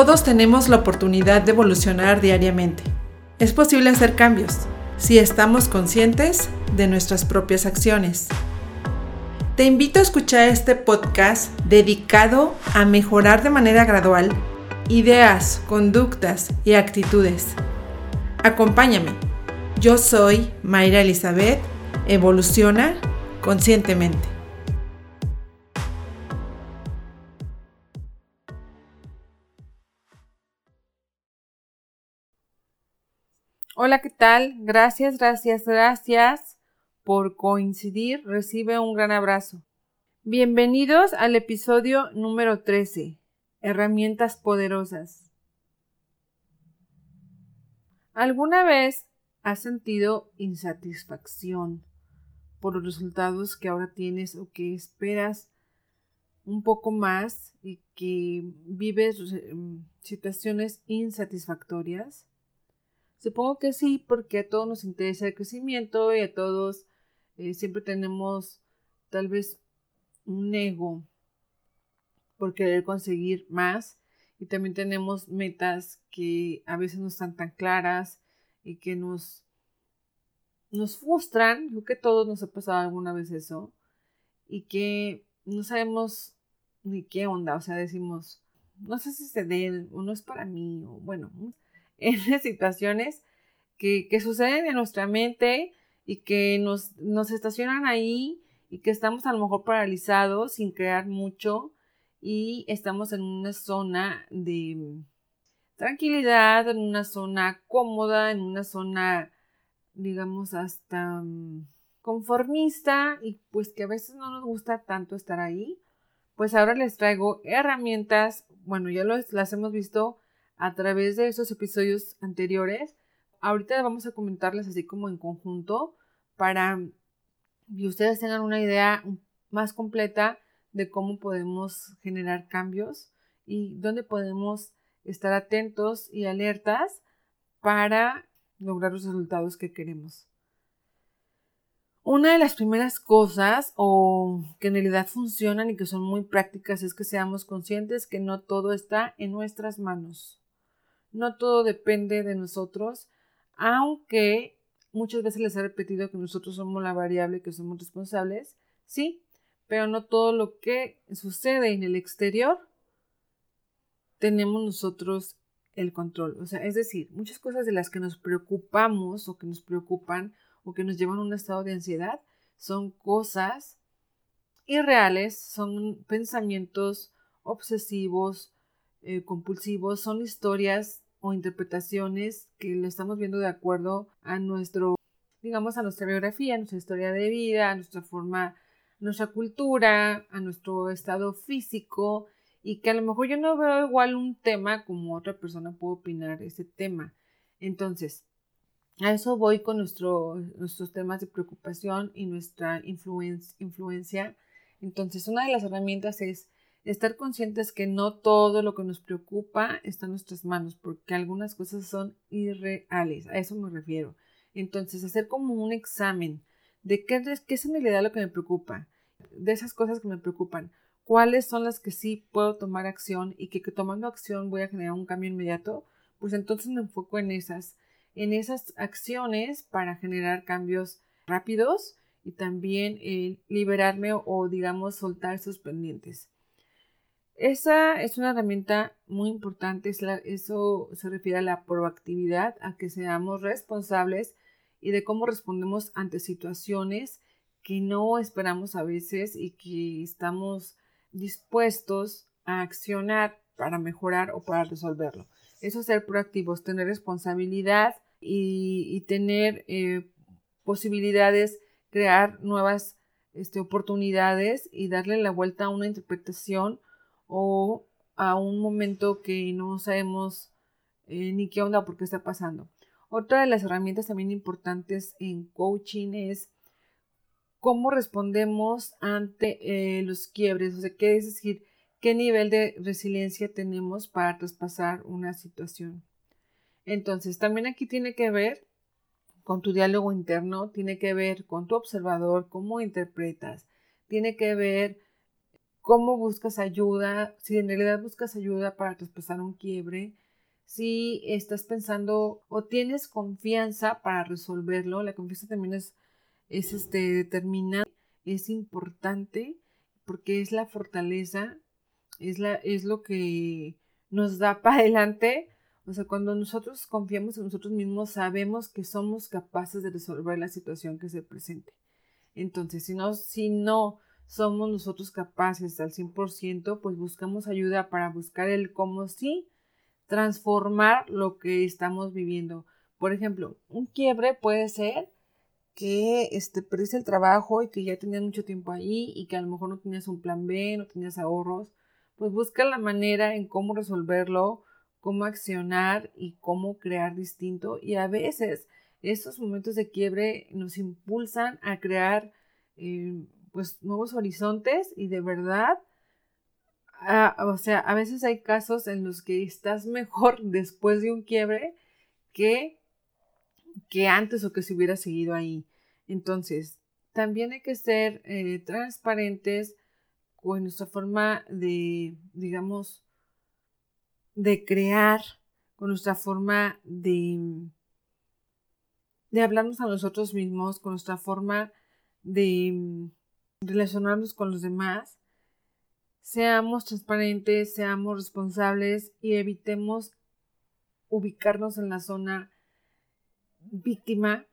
Todos tenemos la oportunidad de evolucionar diariamente. Es posible hacer cambios si estamos conscientes de nuestras propias acciones. Te invito a escuchar este podcast dedicado a mejorar de manera gradual ideas, conductas y actitudes. Acompáñame. Yo soy Mayra Elizabeth. Evoluciona conscientemente. Hola, ¿qué tal? Gracias, gracias, gracias por coincidir. Recibe un gran abrazo. Bienvenidos al episodio número 13. Herramientas poderosas. ¿Alguna vez has sentido insatisfacción por los resultados que ahora tienes o que esperas un poco más y que vives em, situaciones insatisfactorias? Supongo que sí, porque a todos nos interesa el crecimiento y a todos eh, siempre tenemos tal vez un ego por querer conseguir más y también tenemos metas que a veces no están tan claras y que nos, nos frustran, creo que a todos nos ha pasado alguna vez eso, y que no sabemos ni qué onda, o sea, decimos, no sé si se dé o no es para mí, o bueno, en situaciones que, suceden en nuestra mente y que nos, nos estacionan ahí y que estamos a lo mejor paralizados sin crear mucho y estamos en una zona de tranquilidad, en una zona cómoda, en una zona, digamos, hasta mm, conformista y pues que a veces no nos gusta tanto estar ahí. Pues ahora les traigo herramientas, bueno, ya las hemos visto a través de esos episodios anteriores. Ahorita vamos a comentarles así como en conjunto para que ustedes tengan una idea más completa de cómo podemos generar cambios y dónde podemos estar atentos y alertas para lograr los resultados que queremos. Una de las primeras cosas o que en realidad funcionan y que son muy prácticas es que seamos conscientes que no todo está en nuestras manos. No todo depende de nosotros, aunque muchas veces les he repetido que nosotros somos la variable, que somos responsables, sí, pero no todo lo que sucede en el exterior tenemos nosotros el control. O sea, es decir, muchas cosas de las que nos preocupamos o que nos preocupan o que nos llevan a un estado de ansiedad son cosas irreales, son pensamientos obsesivos, eh, compulsivos, son historias o interpretaciones que lo estamos viendo de acuerdo a nuestro, digamos, a nuestra biografía, a nuestra historia de vida, a nuestra forma, nuestra cultura, a nuestro estado físico y que a lo mejor yo no veo igual un tema como otra persona puede opinar ese tema. Entonces, a eso voy con nuestro, nuestros temas de preocupación y nuestra influencia. Entonces, una de las herramientas es estar conscientes que no todo lo que nos preocupa está en nuestras manos, porque algunas cosas son irreales, a eso me refiero. Entonces, hacer como un examen de qué, qué es en realidad lo que me preocupa, de esas cosas que me preocupan, cuáles son las que sí puedo tomar acción y que, tomando acción voy a generar un cambio inmediato, pues entonces me enfoco en esas, en esas acciones para generar cambios rápidos y también eh, liberarme o digamos soltar esos pendientes. Esa es una herramienta muy importante, eso se refiere a la proactividad, a que seamos responsables y de cómo respondemos ante situaciones que no esperamos a veces y que estamos dispuestos a accionar para mejorar o para resolverlo. Eso es ser proactivos, tener responsabilidad y, tener eh, posibilidades, crear nuevas este, oportunidades y darle la vuelta a una interpretación o a un momento que no sabemos eh, ni qué onda por qué está pasando. Otra de las herramientas también importantes en coaching es cómo respondemos ante eh, los quiebres, o sea, qué es decir, qué nivel de resiliencia tenemos para traspasar una situación. Entonces, también aquí tiene que ver con tu diálogo interno, tiene que ver con tu observador, cómo interpretas, tiene que ver cómo buscas ayuda, si en realidad buscas ayuda para traspasar un quiebre, si estás pensando o tienes confianza para resolverlo, la confianza también es, es este, determinante, es importante porque es la fortaleza, es, la, es lo que nos da para adelante. O sea, cuando nosotros confiamos en nosotros mismos, sabemos que somos capaces de resolver la situación que se presente. Entonces, si no, si no somos nosotros capaces al 100%, pues buscamos ayuda para buscar el cómo sí transformar lo que estamos viviendo. Por ejemplo, un quiebre puede ser que este, perdiste el trabajo y que ya tenías mucho tiempo ahí y que a lo mejor no tenías un plan B, no tenías ahorros. Pues busca la manera en cómo resolverlo, cómo accionar y cómo crear distinto. Y a veces esos momentos de quiebre nos impulsan a crear eh, pues nuevos horizontes y de verdad Ah, o sea, a veces hay casos en los que estás mejor después de un quiebre que, que antes o que se hubiera seguido ahí. Entonces, también hay que ser eh, transparentes con nuestra forma de, digamos, de crear, con nuestra forma de, de hablarnos a nosotros mismos, con nuestra forma de relacionarnos con los demás Seamos transparentes, seamos responsables y evitemos ubicarnos en la zona víctima,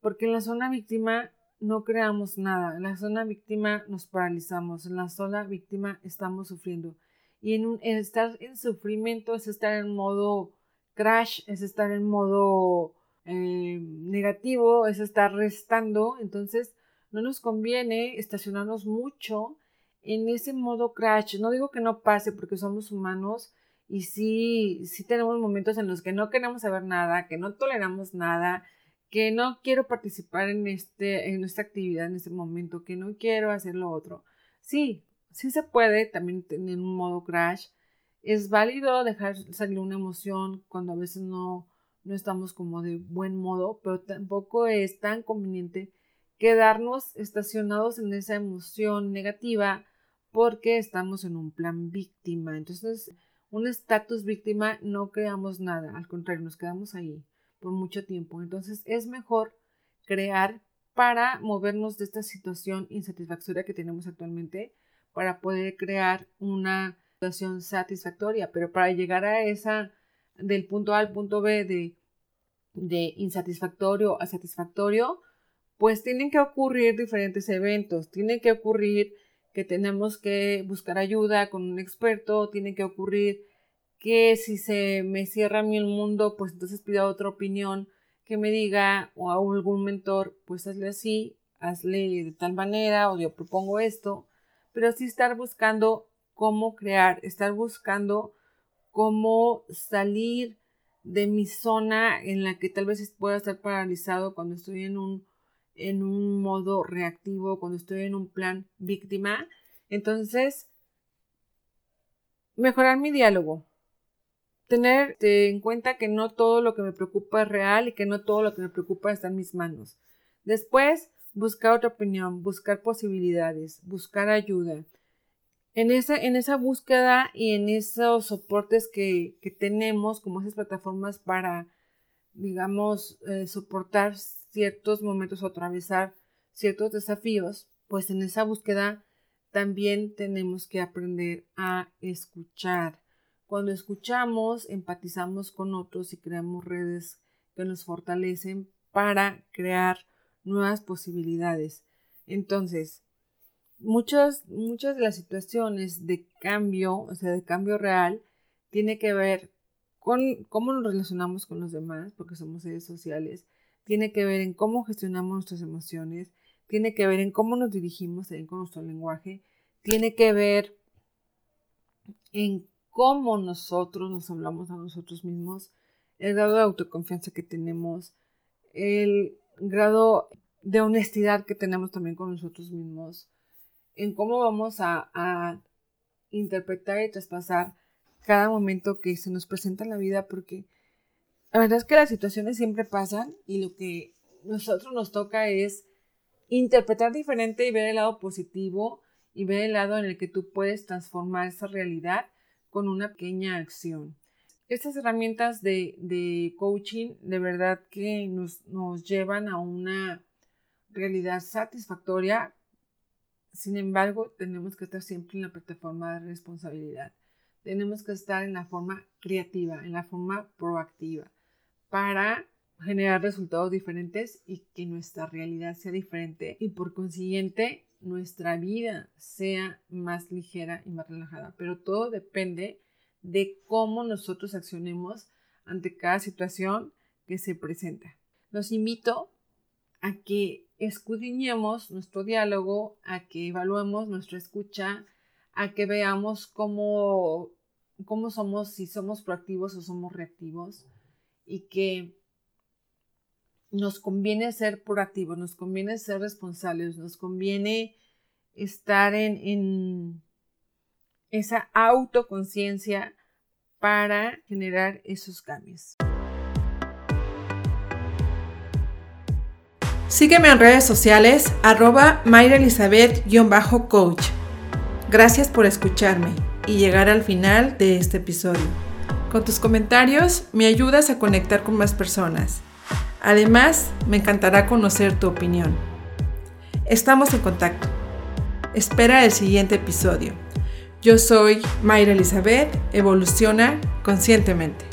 porque en la zona víctima no creamos nada, en la zona víctima nos paralizamos, en la zona víctima estamos sufriendo. Y en, un, estar en sufrimiento es estar en modo crash, es estar en modo eh, negativo, es estar restando, entonces no nos conviene estacionarnos mucho en ese modo crash. No digo que no pase porque somos humanos y sí, sí tenemos momentos en los que no queremos saber nada, que no toleramos nada, que no quiero participar en, este, en esta actividad en este momento, que no quiero hacer lo otro. Sí, sí se puede también tener un modo crash. Es válido dejar salir una emoción cuando a veces no, no estamos como de buen modo, pero tampoco es tan conveniente quedarnos estacionados en esa emoción negativa porque estamos en un plan víctima. Entonces, un estatus víctima no creamos nada, al contrario, nos quedamos ahí por mucho tiempo. Entonces, es mejor crear para movernos de esta situación insatisfactoria que tenemos actualmente para poder crear una situación satisfactoria, pero para llegar a esa del punto A al punto B de, de insatisfactorio a satisfactorio, pues tienen que ocurrir diferentes eventos, tiene que ocurrir que tenemos que buscar ayuda con un experto, tiene que ocurrir que si se me cierra a mí el mundo, pues entonces pida otra opinión que me diga o a algún mentor, pues hazle así, hazle de tal manera o yo propongo esto, pero sí estar buscando cómo crear, estar buscando cómo salir de mi zona en la que tal vez pueda estar paralizado cuando estoy en un en un modo reactivo, cuando estoy en un plan víctima. Entonces, mejorar mi diálogo. Tener en cuenta que no todo lo que me preocupa es real y que no todo lo que me preocupa está en mis manos. Después, buscar otra opinión, buscar posibilidades, buscar ayuda. En esa, en esa búsqueda y en esos soportes que, que tenemos, como esas plataformas para, digamos, eh, soportar ciertos momentos atravesar ciertos desafíos, pues en esa búsqueda también tenemos que aprender a escuchar. Cuando escuchamos, empatizamos con otros y creamos redes que nos fortalecen para crear nuevas posibilidades. Entonces, muchas, muchas de las situaciones de cambio, o sea, de cambio real, tiene que ver con cómo nos relacionamos con los demás, porque somos seres sociales, tiene que ver en cómo gestionamos nuestras emociones, tiene que ver en cómo nos dirigimos con nuestro lenguaje, tiene que ver en cómo nosotros nos hablamos a nosotros mismos, el grado de autoconfianza que tenemos, el grado de honestidad que tenemos también con nosotros mismos, en cómo vamos a, a interpretar y traspasar cada momento que se nos presenta en la vida, porque la verdad es que las situaciones siempre pasan y lo que nosotros nos toca es interpretar diferente y ver el lado positivo y ver el lado en el que tú puedes transformar esa realidad con una pequeña acción. Estas herramientas de, coaching de verdad que nos, nos llevan a una realidad satisfactoria. Sin embargo, tenemos que estar siempre en la plataforma de responsabilidad. Tenemos que estar en la forma creativa, en la forma proactiva, para generar resultados diferentes y que nuestra realidad sea diferente y por consiguiente nuestra vida sea más ligera y más relajada. Pero todo depende de cómo nosotros accionemos ante cada situación que se presenta. Los invito a que escudriñemos nuestro diálogo, a que evaluemos nuestra escucha, a que veamos cómo, cómo somos, si somos proactivos o somos reactivos y que nos conviene ser proactivos, nos conviene ser responsables, nos conviene estar en, en esa autoconciencia para generar esos cambios. Sígueme en redes sociales arroba mayraelizabeth-coach. Gracias por escucharme y llegar al final de este episodio. Con tus comentarios me ayudas a conectar con más personas. Además, me encantará conocer tu opinión. Estamos en contacto. Espera el siguiente episodio. Yo soy Mayra Elizabeth, evoluciona conscientemente.